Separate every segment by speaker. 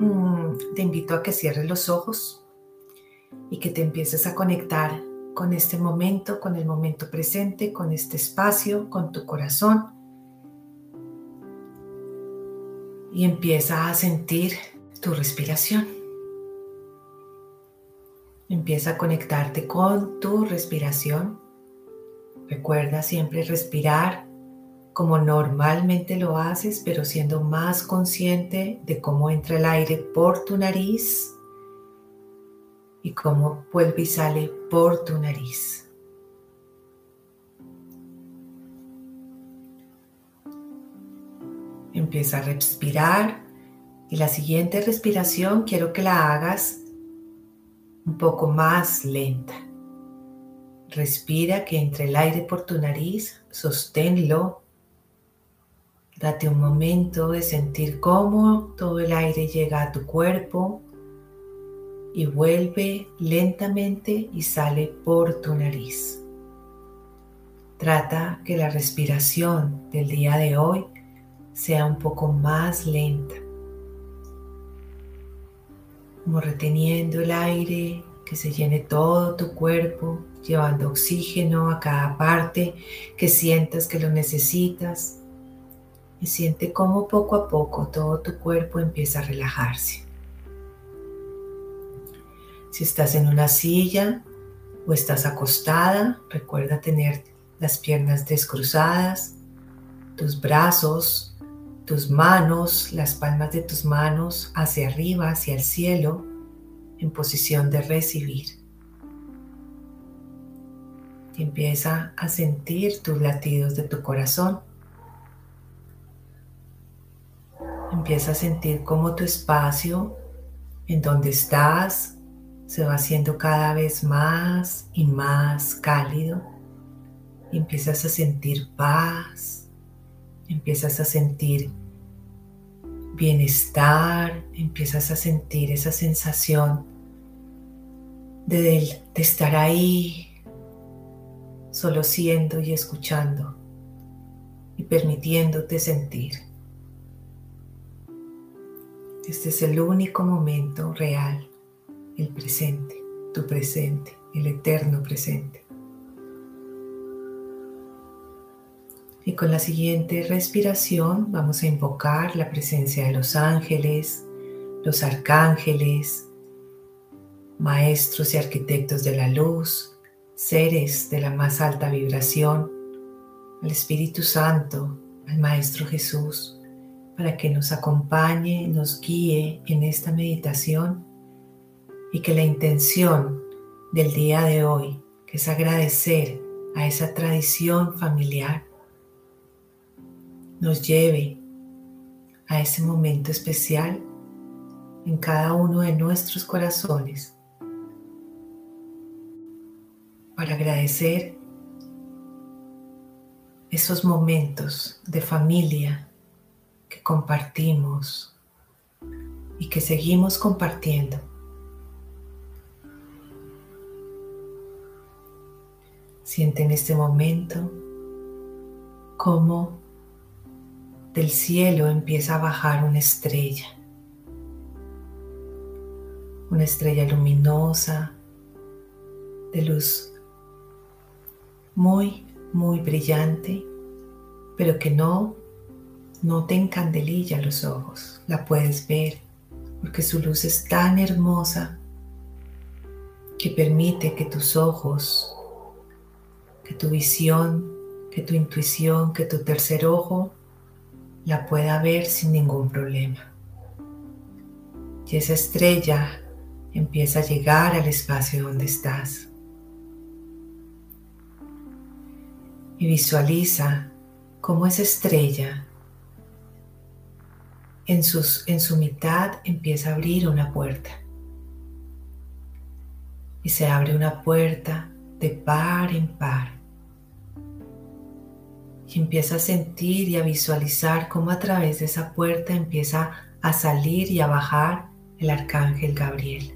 Speaker 1: mm, te invito a que cierres los ojos y que te empieces a conectar con este momento, con el momento presente, con este espacio, con tu corazón. Y empieza a sentir tu respiración. Empieza a conectarte con tu respiración. Recuerda siempre respirar como normalmente lo haces, pero siendo más consciente de cómo entra el aire por tu nariz y cómo vuelve y sale por tu nariz. Empieza a respirar y la siguiente respiración quiero que la hagas un poco más lenta. Respira que entre el aire por tu nariz, sosténlo. Date un momento de sentir cómo todo el aire llega a tu cuerpo y vuelve lentamente y sale por tu nariz. Trata que la respiración del día de hoy sea un poco más lenta como reteniendo el aire, que se llene todo tu cuerpo, llevando oxígeno a cada parte que sientas que lo necesitas. Y siente cómo poco a poco todo tu cuerpo empieza a relajarse. Si estás en una silla o estás acostada, recuerda tener las piernas descruzadas, tus brazos tus manos, las palmas de tus manos hacia arriba, hacia el cielo, en posición de recibir. Y empieza a sentir tus latidos de tu corazón. Empieza a sentir cómo tu espacio en donde estás se va haciendo cada vez más y más cálido. Empiezas a sentir paz, empiezas a sentir bienestar, empiezas a sentir esa sensación de, de estar ahí, solo siendo y escuchando y permitiéndote sentir. Este es el único momento real, el presente, tu presente, el eterno presente. Y con la siguiente respiración vamos a invocar la presencia de los ángeles, los arcángeles, maestros y arquitectos de la luz, seres de la más alta vibración, al Espíritu Santo, al Maestro Jesús, para que nos acompañe, nos guíe en esta meditación y que la intención del día de hoy, que es agradecer a esa tradición familiar, nos lleve a ese momento especial en cada uno de nuestros corazones para agradecer esos momentos de familia compartimos y que seguimos compartiendo. Siente en este momento cómo del cielo empieza a bajar una estrella. Una estrella luminosa, de luz muy, muy brillante, pero que no, no te encandelilla los ojos. La puedes ver porque su luz es tan hermosa que permite que tus ojos, que tu visión, que tu intuición, que tu tercer ojo la pueda ver sin ningún problema. Y esa estrella empieza a llegar al espacio donde estás. Y visualiza cómo esa estrella en, en su mitad empieza a abrir una puerta. Y se abre una puerta de par en par y empieza a sentir y a visualizar cómo a través de esa puerta empieza a salir y a bajar el arcángel Gabriel.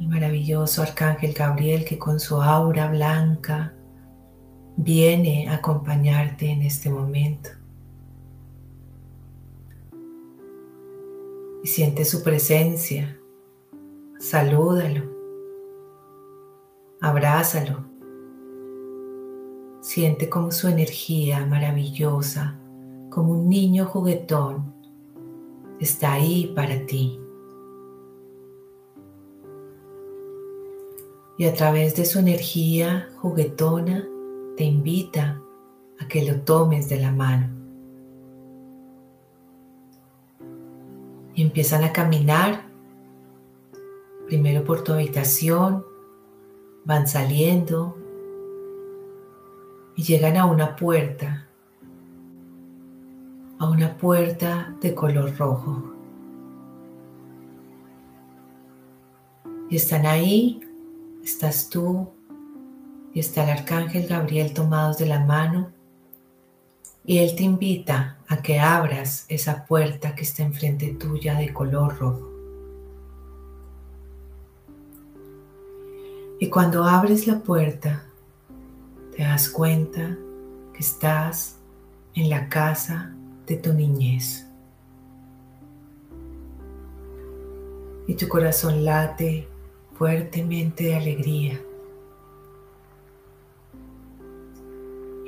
Speaker 1: El maravilloso arcángel Gabriel que con su aura blanca viene a acompañarte en este momento. y siente su presencia. Salúdalo. Abrázalo. Siente como su energía maravillosa, como un niño juguetón, está ahí para ti. Y a través de su energía juguetona te invita a que lo tomes de la mano. Y empiezan a caminar, primero por tu habitación, van saliendo y llegan a una puerta, a una puerta de color rojo. Y están ahí, estás tú y está el arcángel Gabriel tomados de la mano y él te invita a que abras esa puerta que está enfrente tuya de color rojo. Y cuando abres la puerta, te das cuenta que estás en la casa de tu niñez. Y tu corazón late fuertemente de alegría.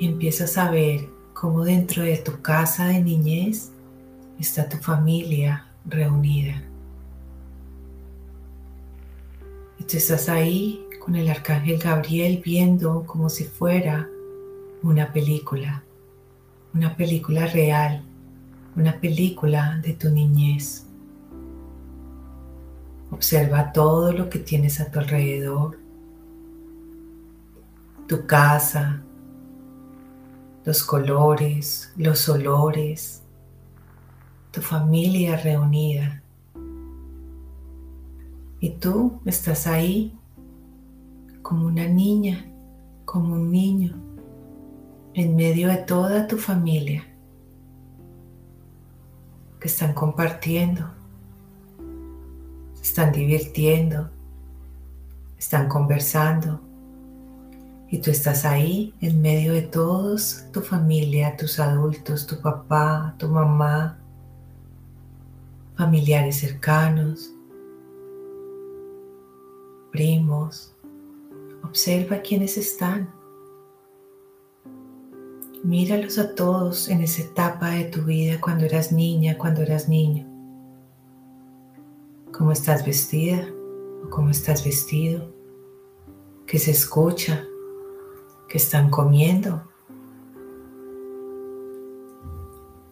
Speaker 1: Empiezas a ver cómo dentro de tu casa de niñez está tu familia reunida. Y tú estás ahí con el arcángel Gabriel viendo como si fuera una película, una película real, una película de tu niñez. Observa todo lo que tienes a tu alrededor, tu casa, los colores, los olores, tu familia reunida. Y tú estás ahí como una niña, como un niño, en medio de toda tu familia que están compartiendo, se están divirtiendo, están conversando. Y tú estás ahí en medio de todos, tu familia, tus adultos, tu papá, tu mamá, familiares cercanos, primos, Observa quiénes están. Míralos a todos en esa etapa de tu vida cuando eras niña, cuando eras niño. ¿Cómo estás vestida o cómo estás vestido? ¿Qué se escucha? ¿Qué están comiendo?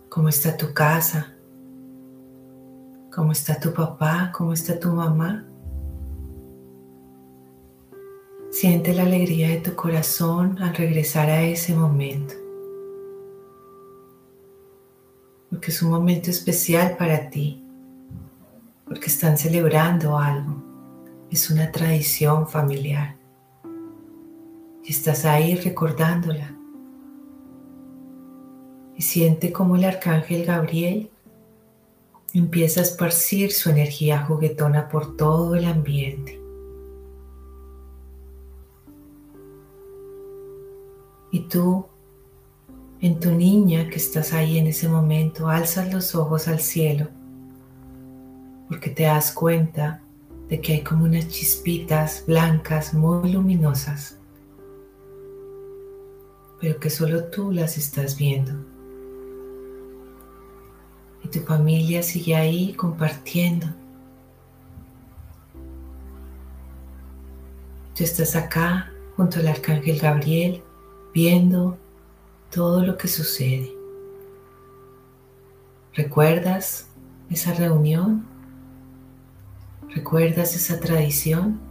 Speaker 1: ¿Cómo está tu casa? ¿Cómo está tu papá? ¿Cómo está tu mamá? Siente la alegría de tu corazón al regresar a ese momento. Porque es un momento especial para ti. Porque están celebrando algo. Es una tradición familiar. Estás ahí recordándola. Y siente como el arcángel Gabriel empieza a esparcir su energía juguetona por todo el ambiente. Y tú, en tu niña que estás ahí en ese momento, alzas los ojos al cielo porque te das cuenta de que hay como unas chispitas blancas muy luminosas, pero que solo tú las estás viendo. Y tu familia sigue ahí compartiendo. Tú estás acá junto al arcángel Gabriel viendo todo lo que sucede. ¿Recuerdas esa reunión? ¿Recuerdas esa tradición?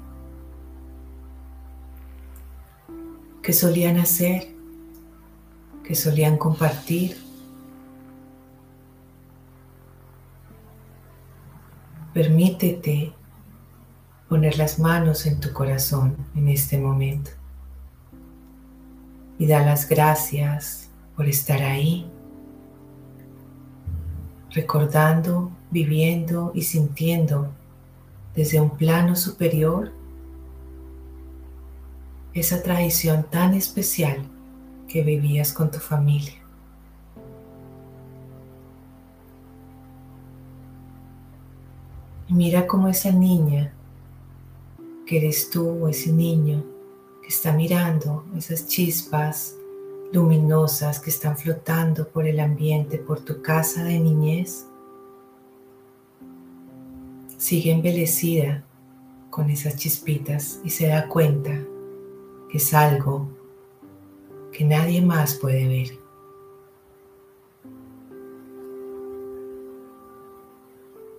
Speaker 1: que solían hacer? Que solían compartir? Permítete poner las manos en tu corazón en este momento y da las gracias por estar ahí, recordando, viviendo y sintiendo desde un plano superior esa tradición tan especial que vivías con tu familia. mira cómo esa niña que eres tú o ese niño que está mirando esas chispas luminosas que están flotando por el ambiente, por tu casa de niñez, sigue embelecida con esas chispitas y se da cuenta que es algo que nadie más puede ver.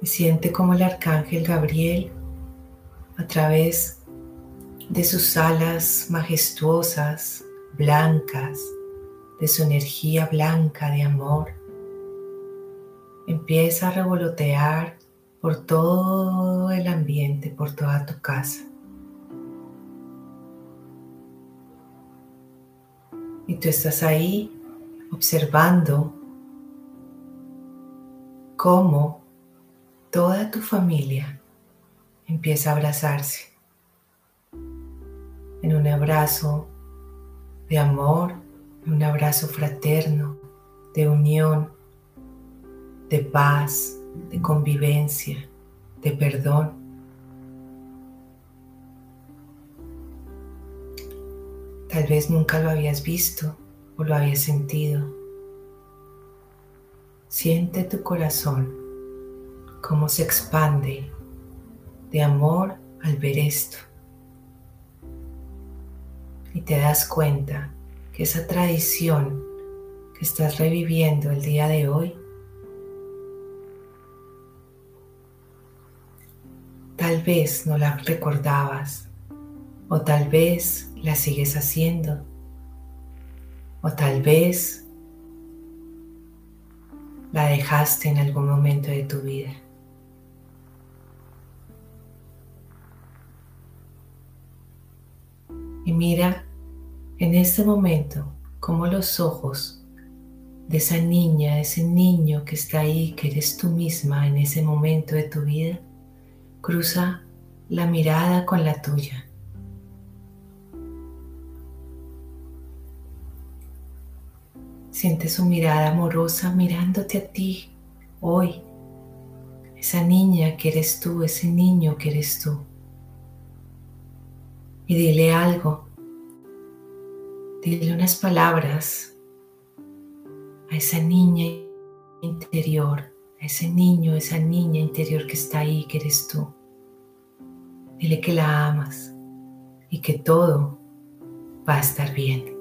Speaker 1: Y siente como el arcángel Gabriel a través de sus alas majestuosas, blancas, de su energía blanca de amor, empieza a revolotear por todo el ambiente, por toda tu casa. Y tú estás ahí observando cómo toda tu familia empieza a abrazarse en un abrazo de amor, en un abrazo fraterno, de unión, de paz, de convivencia, de perdón. Tal vez nunca lo habías visto o lo habías sentido. Siente tu corazón cómo se expande de amor al ver esto. Y te das cuenta que esa tradición que estás reviviendo el día de hoy, tal vez no la recordabas o tal vez la sigues haciendo o tal vez la dejaste en algún momento de tu vida. Y mira en este momento cómo los ojos de esa niña, ese niño que está ahí, que eres tú misma en ese momento de tu vida, cruza la mirada con la tuya. Siente su mirada amorosa mirándote a ti hoy. Esa niña que eres tú, ese niño que eres tú y dile algo. Dile unas palabras a esa niña interior, a ese niño, esa niña interior que está ahí, que eres tú. Dile que la amas y que todo va a estar bien.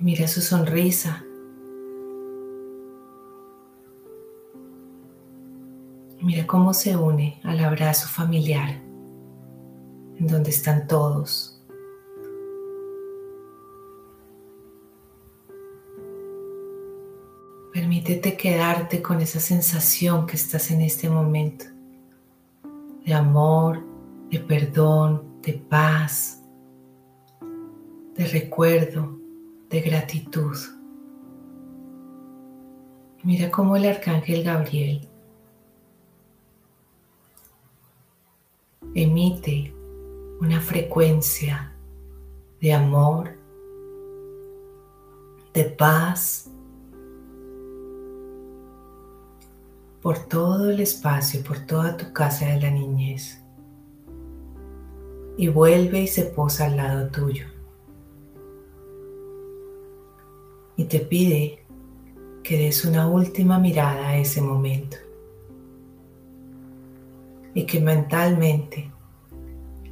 Speaker 1: Mira su sonrisa. Mira cómo se une al abrazo familiar, en donde están todos. Permítete quedarte con esa sensación que estás en este momento, de amor, de perdón, de paz, de recuerdo, de gratitud. Mira cómo el arcángel Gabriel emite una frecuencia de amor, de paz, por todo el espacio, por toda tu casa de la niñez. Y vuelve y se posa al lado tuyo. Y te pide que des una última mirada a ese momento y que mentalmente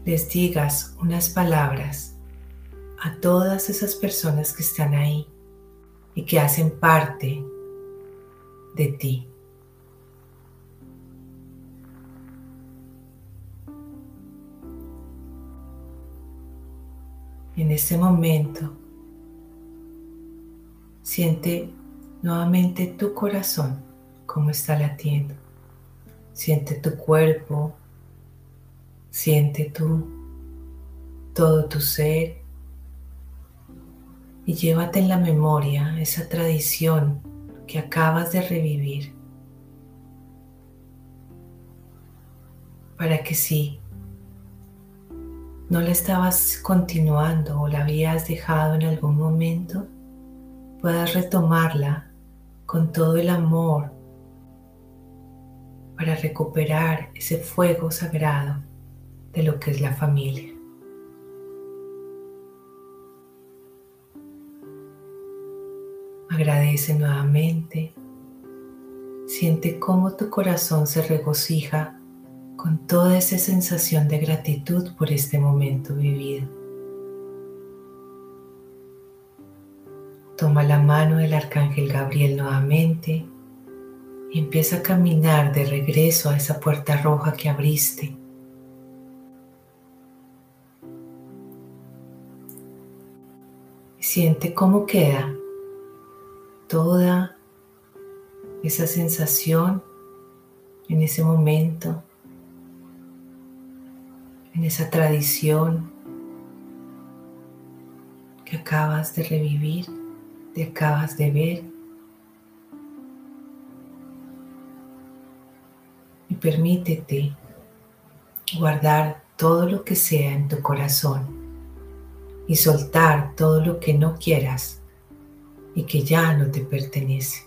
Speaker 1: les digas unas palabras a todas esas personas que están ahí y que hacen parte de ti. En este momento, siente nuevamente tu corazón como está latiendo. Siente tu cuerpo, siente tú, todo tu ser y llévate en la memoria esa tradición que acabas de revivir para que si no la estabas continuando o la habías dejado en algún momento, puedas retomarla con todo el amor para recuperar ese fuego sagrado de lo que es la familia. Agradece nuevamente. Siente cómo tu corazón se regocija con toda esa sensación de gratitud por este momento vivido. Toma la mano del arcángel Gabriel nuevamente y empieza a caminar de regreso a esa puerta roja que abriste. Siente cómo queda toda esa sensación en ese momento, en esa tradición que acabas de revivir, te acabas de ver. Y permítete guardar todo lo que sea en tu corazón y soltar todo lo que no quieras y que ya no te pertenece.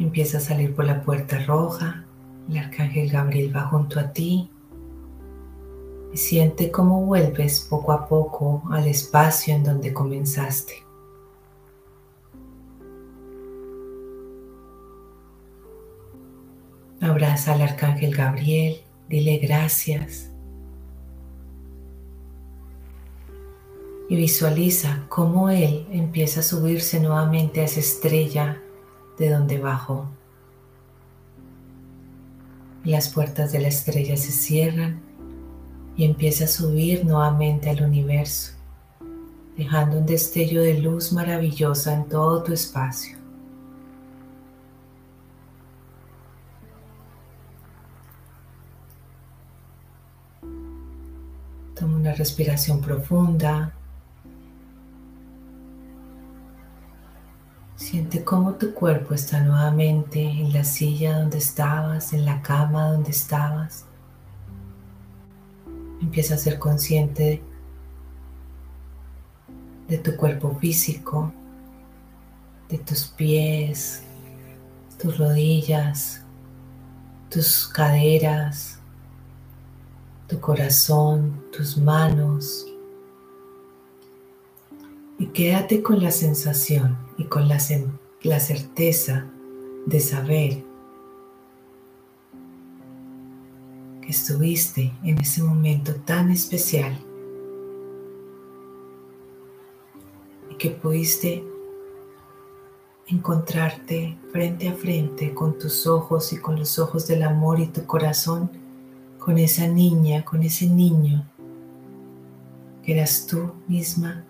Speaker 1: Empieza a salir por la puerta roja, el arcángel Gabriel va junto a ti siente cómo vuelves poco a poco al espacio en donde comenzaste. Abraza al arcángel Gabriel, dile gracias y visualiza cómo Él empieza a subirse nuevamente a esa estrella de donde bajó. Las puertas de la estrella se cierran y empieza a subir nuevamente al universo, dejando un destello de luz maravillosa en todo tu espacio. Toma una respiración profunda. Siente cómo tu cuerpo está nuevamente en la silla donde estabas, en la cama donde estabas. Empieza a ser consciente de tu cuerpo físico, de tus pies, tus rodillas, tus caderas, tu corazón, tus manos, y quédate con la sensación y con la, la certeza de saber que estuviste en ese momento tan especial y que pudiste encontrarte frente a frente con tus ojos y con los ojos del amor y tu corazón, con esa niña, con ese niño que eras tú misma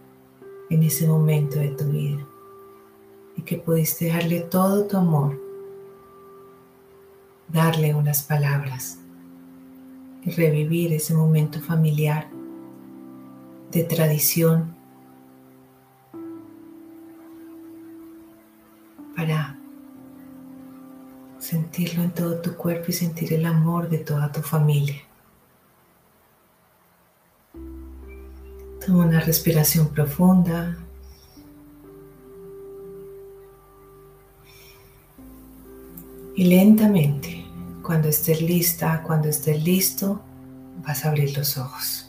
Speaker 1: en ese momento de tu vida y que pudiste darle todo tu amor, darle unas palabras y revivir ese momento familiar de tradición para sentirlo en todo tu cuerpo y sentir el amor de toda tu familia. Toma una respiración profunda. Y lentamente, cuando estés lista, cuando estés listo, vas a abrir los ojos.